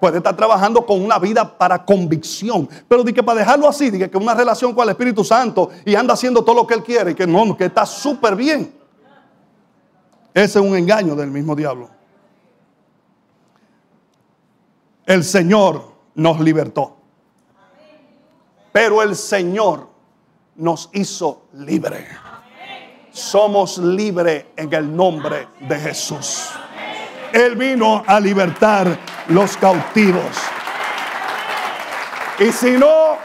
puede estar trabajando con una vida para convicción. Pero di que para dejarlo así, di que una relación con el Espíritu Santo y anda haciendo todo lo que él quiere y que no, que está súper bien. Ese es un engaño del mismo diablo. El Señor nos libertó. Pero el Señor nos hizo libre. Somos libres en el nombre de Jesús. Él vino a libertar los cautivos. Y si no,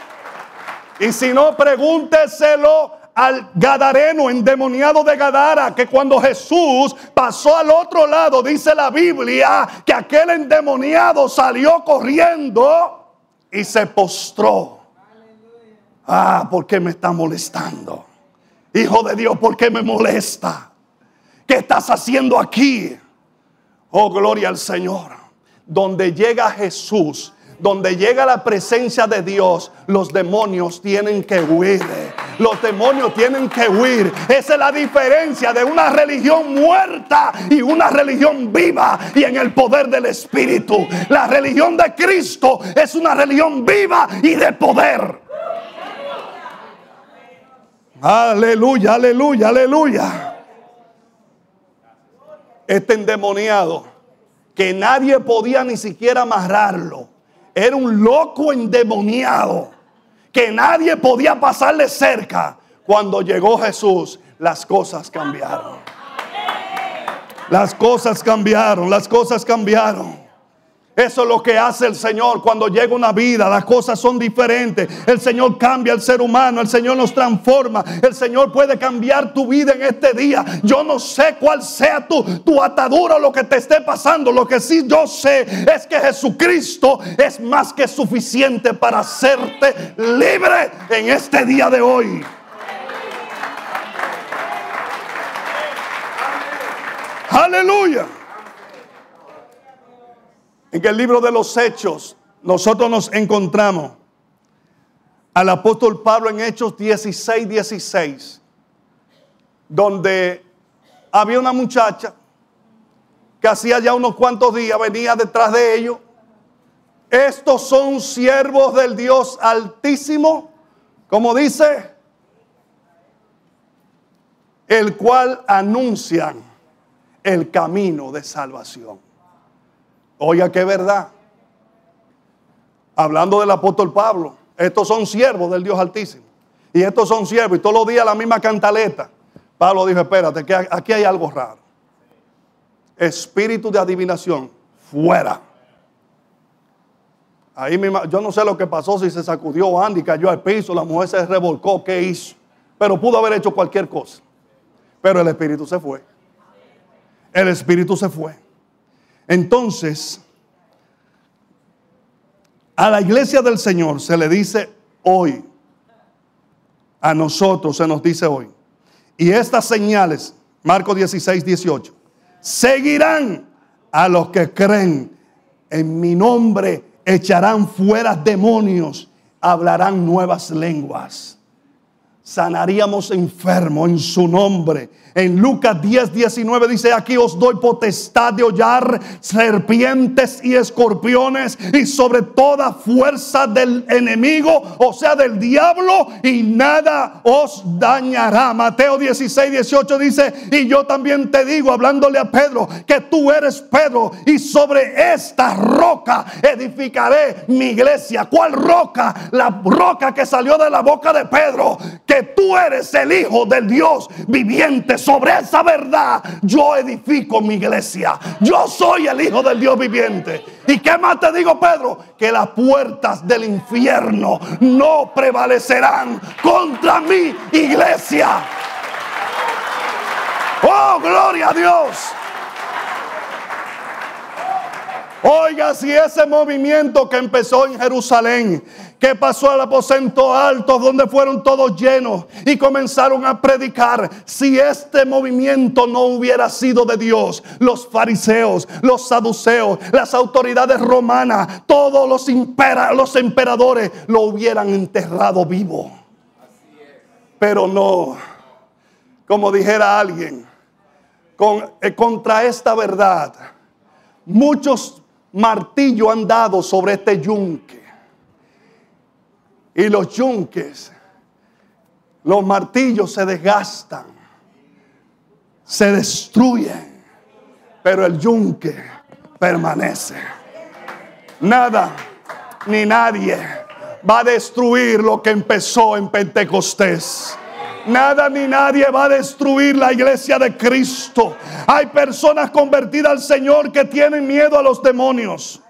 y si no, pregúnteselo al Gadareno endemoniado de Gadara, que cuando Jesús pasó al otro lado, dice la Biblia, que aquel endemoniado salió corriendo y se postró. Ah, ¿por qué me está molestando? Hijo de Dios, ¿por qué me molesta? ¿Qué estás haciendo aquí? Oh, gloria al Señor. Donde llega Jesús, donde llega la presencia de Dios, los demonios tienen que huir. Los demonios tienen que huir. Esa es la diferencia de una religión muerta y una religión viva y en el poder del Espíritu. La religión de Cristo es una religión viva y de poder. Aleluya, aleluya, aleluya este endemoniado, que nadie podía ni siquiera amarrarlo. Era un loco endemoniado, que nadie podía pasarle cerca. Cuando llegó Jesús, las cosas cambiaron. Las cosas cambiaron, las cosas cambiaron. Eso es lo que hace el Señor cuando llega una vida. Las cosas son diferentes. El Señor cambia al ser humano. El Señor nos transforma. El Señor puede cambiar tu vida en este día. Yo no sé cuál sea tu, tu atadura o lo que te esté pasando. Lo que sí yo sé es que Jesucristo es más que suficiente para hacerte libre en este día de hoy. Aleluya. En el libro de los Hechos, nosotros nos encontramos al apóstol Pablo en Hechos 16, 16, donde había una muchacha que hacía ya unos cuantos días venía detrás de ellos. Estos son siervos del Dios Altísimo, como dice, el cual anuncian el camino de salvación. Oiga, qué verdad. Hablando del apóstol Pablo, estos son siervos del Dios Altísimo. Y estos son siervos, y todos los días la misma cantaleta. Pablo dijo, espérate, que aquí hay algo raro. Espíritu de adivinación, fuera. Ahí mismo, yo no sé lo que pasó, si se sacudió Andy, cayó al piso, la mujer se revolcó, ¿qué hizo? Pero pudo haber hecho cualquier cosa. Pero el espíritu se fue. el espíritu se fue. Entonces, a la iglesia del Señor se le dice hoy, a nosotros se nos dice hoy, y estas señales, Marcos 16, 18, seguirán a los que creen. En mi nombre, echarán fuera demonios, hablarán nuevas lenguas sanaríamos enfermo en su nombre. En Lucas 10, 19 dice, aquí os doy potestad de hollar serpientes y escorpiones y sobre toda fuerza del enemigo, o sea, del diablo, y nada os dañará. Mateo 16, 18 dice, y yo también te digo, hablándole a Pedro, que tú eres Pedro, y sobre esta roca edificaré mi iglesia. ¿Cuál roca? La roca que salió de la boca de Pedro, tú eres el Hijo del Dios viviente sobre esa verdad yo edifico mi iglesia. Yo soy el Hijo del Dios viviente. ¿Y qué más te digo, Pedro? Que las puertas del infierno no prevalecerán contra mi iglesia. Oh, gloria a Dios. Oiga, si ese movimiento que empezó en Jerusalén que pasó al aposento alto donde fueron todos llenos y comenzaron a predicar. Si este movimiento no hubiera sido de Dios, los fariseos, los saduceos, las autoridades romanas, todos los, los emperadores lo hubieran enterrado vivo. Pero no, como dijera alguien, eh, contra esta verdad, muchos martillos han dado sobre este yunque y los yunques, los martillos se desgastan, se destruyen, pero el yunque permanece. Nada ni nadie va a destruir lo que empezó en Pentecostés. Nada ni nadie va a destruir la iglesia de Cristo. Hay personas convertidas al Señor que tienen miedo a los demonios.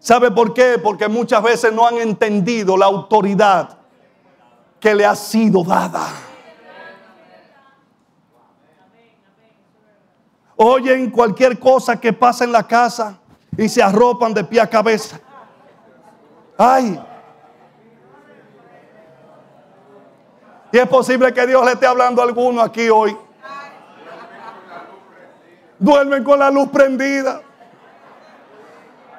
¿Sabe por qué? Porque muchas veces no han entendido la autoridad que le ha sido dada. Oyen cualquier cosa que pasa en la casa y se arropan de pie a cabeza. Ay. Y es posible que Dios le esté hablando a alguno aquí hoy. Duermen con la luz prendida.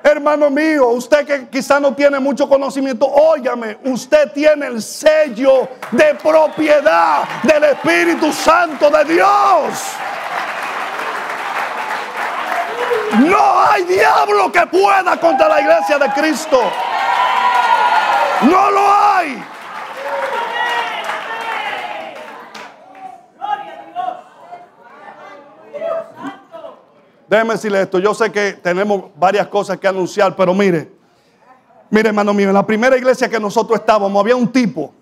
Hermano mío, usted que quizá no tiene mucho conocimiento, óigame, usted tiene el sello de propiedad del Espíritu Santo de Dios. No hay diablo que pueda contra la iglesia de Cristo. No lo hay. Déjeme decirle esto, yo sé que tenemos varias cosas que anunciar, pero mire, mire hermano mío, en la primera iglesia que nosotros estábamos había un tipo,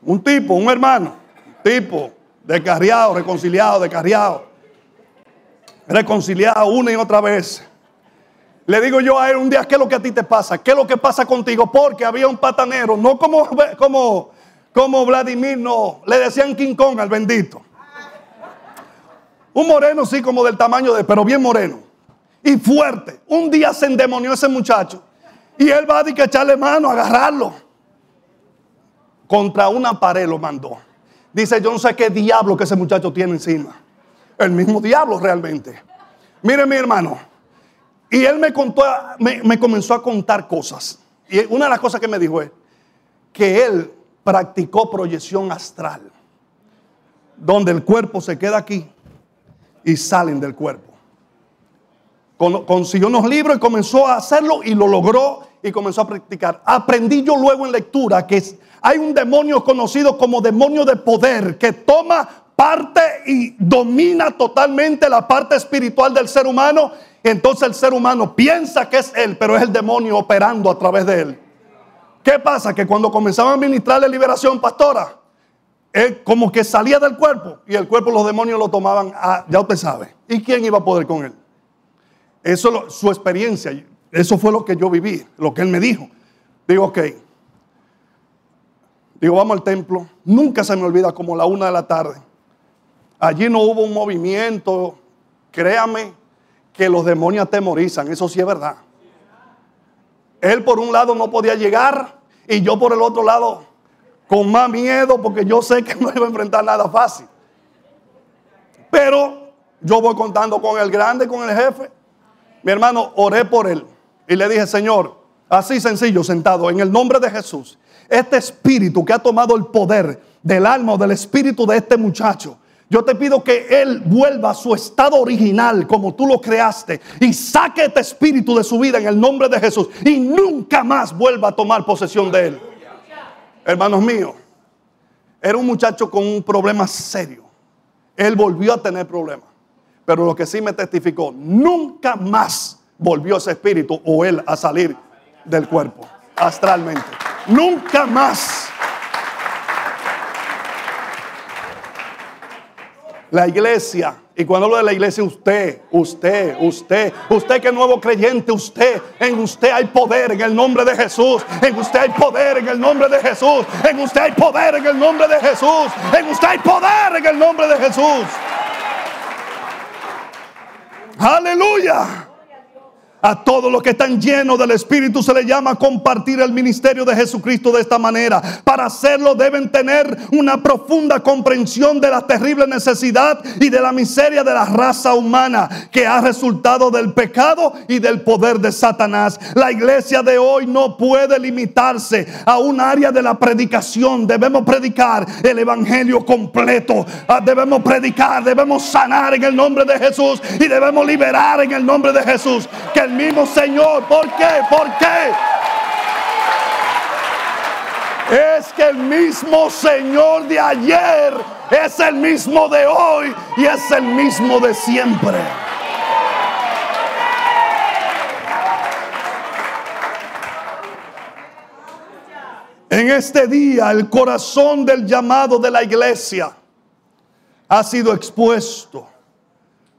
un tipo, un hermano, tipo, descarriado, reconciliado, descarriado, reconciliado una y otra vez. Le digo yo a él un día, ¿qué es lo que a ti te pasa? ¿Qué es lo que pasa contigo? Porque había un patanero, no como, como, como Vladimir, no, le decían King Kong al bendito. Un moreno, sí, como del tamaño de, pero bien moreno. Y fuerte. Un día se endemonió ese muchacho. Y él va a, que echarle mano, agarrarlo. Contra una pared lo mandó. Dice, yo no sé qué diablo que ese muchacho tiene encima. El mismo diablo realmente. Mire mi hermano. Y él me contó, me, me comenzó a contar cosas. Y una de las cosas que me dijo es que él practicó proyección astral. Donde el cuerpo se queda aquí y salen del cuerpo. consiguió unos libros y comenzó a hacerlo y lo logró y comenzó a practicar. Aprendí yo luego en lectura que hay un demonio conocido como demonio de poder que toma parte y domina totalmente la parte espiritual del ser humano. Entonces el ser humano piensa que es él, pero es el demonio operando a través de él. ¿Qué pasa? Que cuando comenzaba a ministrar la liberación, pastora, él como que salía del cuerpo y el cuerpo los demonios lo tomaban, ya usted sabe. ¿Y quién iba a poder con él? Eso su experiencia, eso fue lo que yo viví, lo que él me dijo. Digo, ok, Digo, vamos al templo. Nunca se me olvida como la una de la tarde. Allí no hubo un movimiento. Créame que los demonios atemorizan. Eso sí es verdad. Él por un lado no podía llegar y yo por el otro lado con más miedo porque yo sé que no iba a enfrentar nada fácil. Pero yo voy contando con el grande, con el jefe. Mi hermano, oré por él y le dije, Señor, así sencillo, sentado, en el nombre de Jesús, este espíritu que ha tomado el poder del alma o del espíritu de este muchacho, yo te pido que Él vuelva a su estado original como tú lo creaste y saque este espíritu de su vida en el nombre de Jesús y nunca más vuelva a tomar posesión de Él. Hermanos míos, era un muchacho con un problema serio. Él volvió a tener problemas. Pero lo que sí me testificó, nunca más volvió ese espíritu o él a salir del cuerpo astralmente. Nunca más. La iglesia, y cuando hablo de la iglesia, usted, usted, usted, usted que es nuevo creyente, usted, en usted hay poder en el nombre de Jesús, en usted hay poder en el nombre de Jesús, en usted hay poder en el nombre de Jesús, en usted hay poder en el nombre de Jesús. Aleluya. A todos los que están llenos del Espíritu se les llama compartir el ministerio de Jesucristo de esta manera. Para hacerlo deben tener una profunda comprensión de la terrible necesidad y de la miseria de la raza humana que ha resultado del pecado y del poder de Satanás. La iglesia de hoy no puede limitarse a un área de la predicación. Debemos predicar el Evangelio completo. Ah, debemos predicar, debemos sanar en el nombre de Jesús y debemos liberar en el nombre de Jesús. Mismo Señor. ¿Por qué? ¿Por qué? Es que el mismo Señor de ayer es el mismo de hoy y es el mismo de siempre. En este día el corazón del llamado de la iglesia ha sido expuesto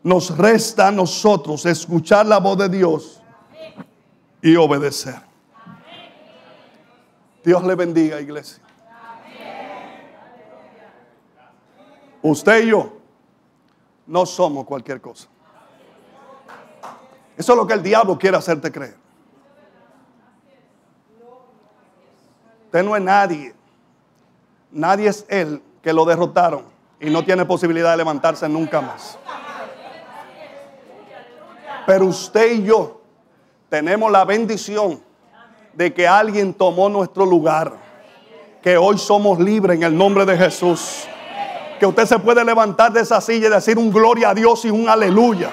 nos resta a nosotros escuchar la voz de Dios y obedecer. Dios le bendiga, iglesia. Usted y yo no somos cualquier cosa. Eso es lo que el diablo quiere hacerte creer. Usted no es nadie. Nadie es él que lo derrotaron y no tiene posibilidad de levantarse nunca más. Pero usted y yo tenemos la bendición de que alguien tomó nuestro lugar. Que hoy somos libres en el nombre de Jesús. Que usted se puede levantar de esa silla y decir un gloria a Dios y un aleluya.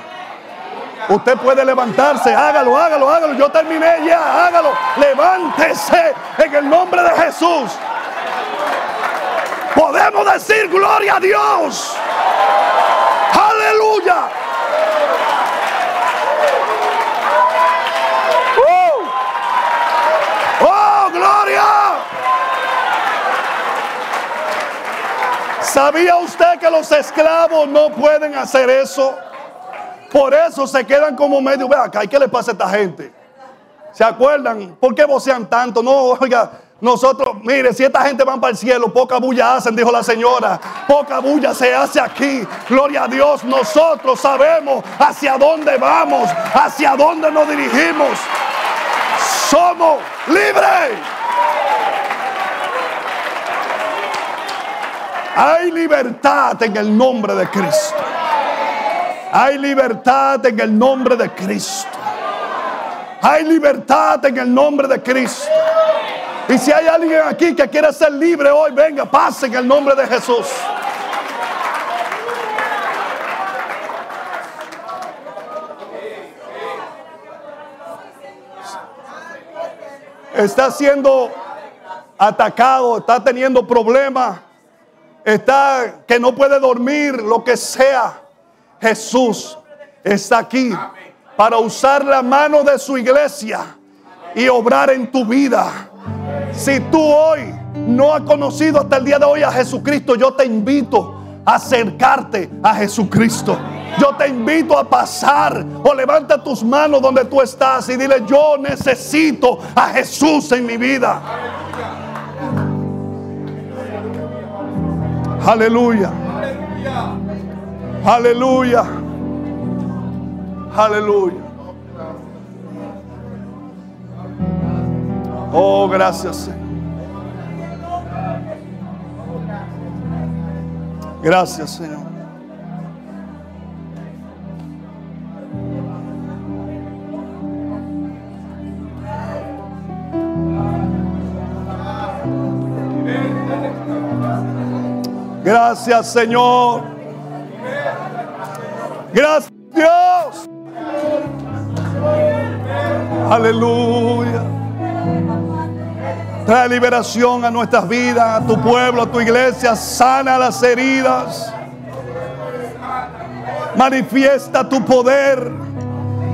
Usted puede levantarse, hágalo, hágalo, hágalo. Yo terminé ya, hágalo. Levántese en el nombre de Jesús. Podemos decir gloria a Dios. Aleluya. ¿Sabía usted que los esclavos no pueden hacer eso? Por eso se quedan como medio, ve acá, ¿y qué le pasa a esta gente? ¿Se acuerdan? ¿Por qué vocean tanto? No, oiga, nosotros, mire, si esta gente va para el cielo, poca bulla hacen, dijo la señora. Poca bulla se hace aquí. Gloria a Dios, nosotros sabemos hacia dónde vamos, hacia dónde nos dirigimos. Somos libres. Hay libertad en el nombre de Cristo. Hay libertad en el nombre de Cristo. Hay libertad en el nombre de Cristo. Y si hay alguien aquí que quiere ser libre hoy, venga, pase en el nombre de Jesús. Está siendo atacado, está teniendo problemas está que no puede dormir, lo que sea. Jesús está aquí para usar la mano de su iglesia y obrar en tu vida. Si tú hoy no has conocido hasta el día de hoy a Jesucristo, yo te invito a acercarte a Jesucristo. Yo te invito a pasar o levanta tus manos donde tú estás y dile, yo necesito a Jesús en mi vida. Aleluya. Aleluya. Aleluya. Oh, gracias, Señor. Gracias, Señor. Gracias, Señor. Gracias, Dios. Aleluya. Trae liberación a nuestras vidas, a tu pueblo, a tu iglesia. Sana las heridas. Manifiesta tu poder.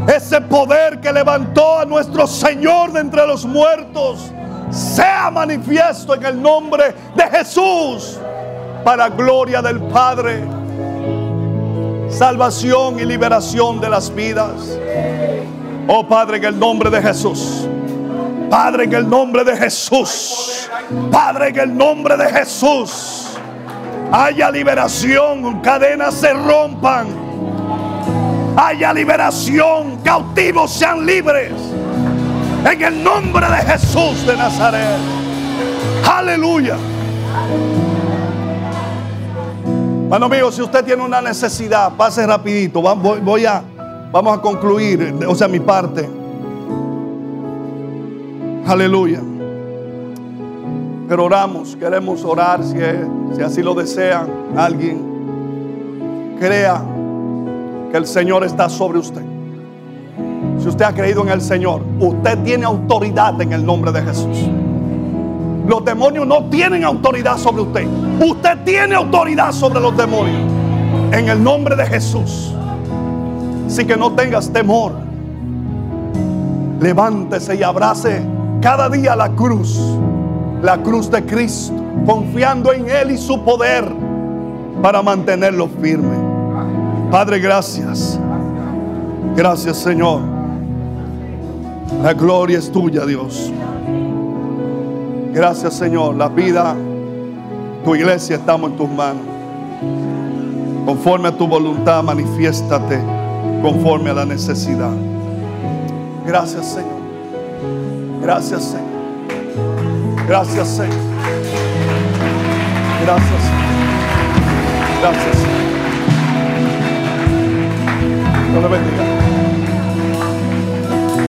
Ese poder que levantó a nuestro Señor de entre los muertos. Sea manifiesto en el nombre de Jesús. Para gloria del Padre. Salvación y liberación de las vidas. Oh Padre, en el nombre de Jesús. Padre, en el nombre de Jesús. Padre, en el nombre de Jesús. Haya liberación, cadenas se rompan. Haya liberación, cautivos sean libres. En el nombre de Jesús de Nazaret. Aleluya. Bueno, amigos, si usted tiene una necesidad, pase rapidito. Voy a, vamos a concluir, o sea, mi parte. Aleluya. Pero oramos, queremos orar si, si así lo desean alguien. Crea que el Señor está sobre usted. Si usted ha creído en el Señor, usted tiene autoridad en el nombre de Jesús. Los demonios no tienen autoridad sobre usted. Usted tiene autoridad sobre los demonios. En el nombre de Jesús. Así que no tengas temor. Levántese y abrace cada día la cruz, la cruz de Cristo, confiando en Él y su poder para mantenerlo firme. Padre, gracias. Gracias, Señor. La gloria es tuya, Dios. Gracias, Señor. La vida, tu iglesia, estamos en tus manos. Conforme a tu voluntad, manifiéstate conforme a la necesidad. Gracias, Señor. Gracias, Señor. Gracias, Señor. Gracias, Señor. Gracias, Señor. Dios le bendiga.